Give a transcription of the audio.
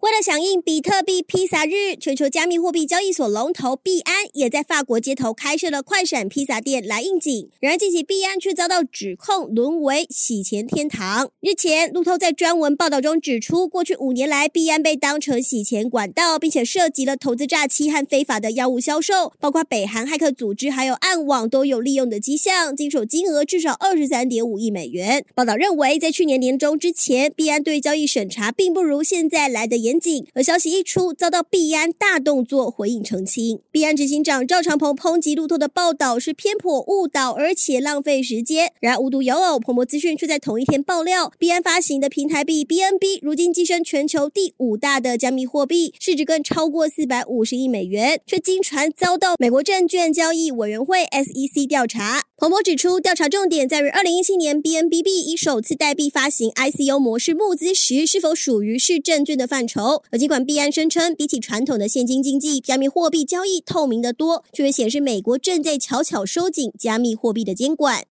为了响应比特币披萨日，全球加密货币交易所龙头币安也在法国街头开设了快闪披萨店来应景。然而，近期币安却遭到指控沦为洗钱天堂。日前，路透在专文报道中指出，过去五年来，币安被当成洗钱管道，并且涉及了投资诈欺和非法的药物销售，包括北韩骇客组织还有暗网都有利用的迹象，经手金额至少二十三点五亿美元。报道认为，在去年年中之前，币安对交易审查并不如现在来的严。严谨，而消息一出，遭到币安大动作回应澄清。币安执行长赵长鹏抨击路透的报道是偏颇误导，而且浪费时间。然而无独有偶，彭博资讯却在同一天爆料，币安发行的平台币 BNB 如今跻身全球第五大的加密货币，市值更超过四百五十亿美元，却经传遭到美国证券交易委员会 SEC 调查。彭博指出，调查重点在于二零一七年 Bnbb 以首次代币发行 ICO 模式募资时，是否属于是证券的范畴。而尽管币安声称，比起传统的现金经济，加密货币交易透明得多，却也显示美国正在悄悄收紧加密货币的监管。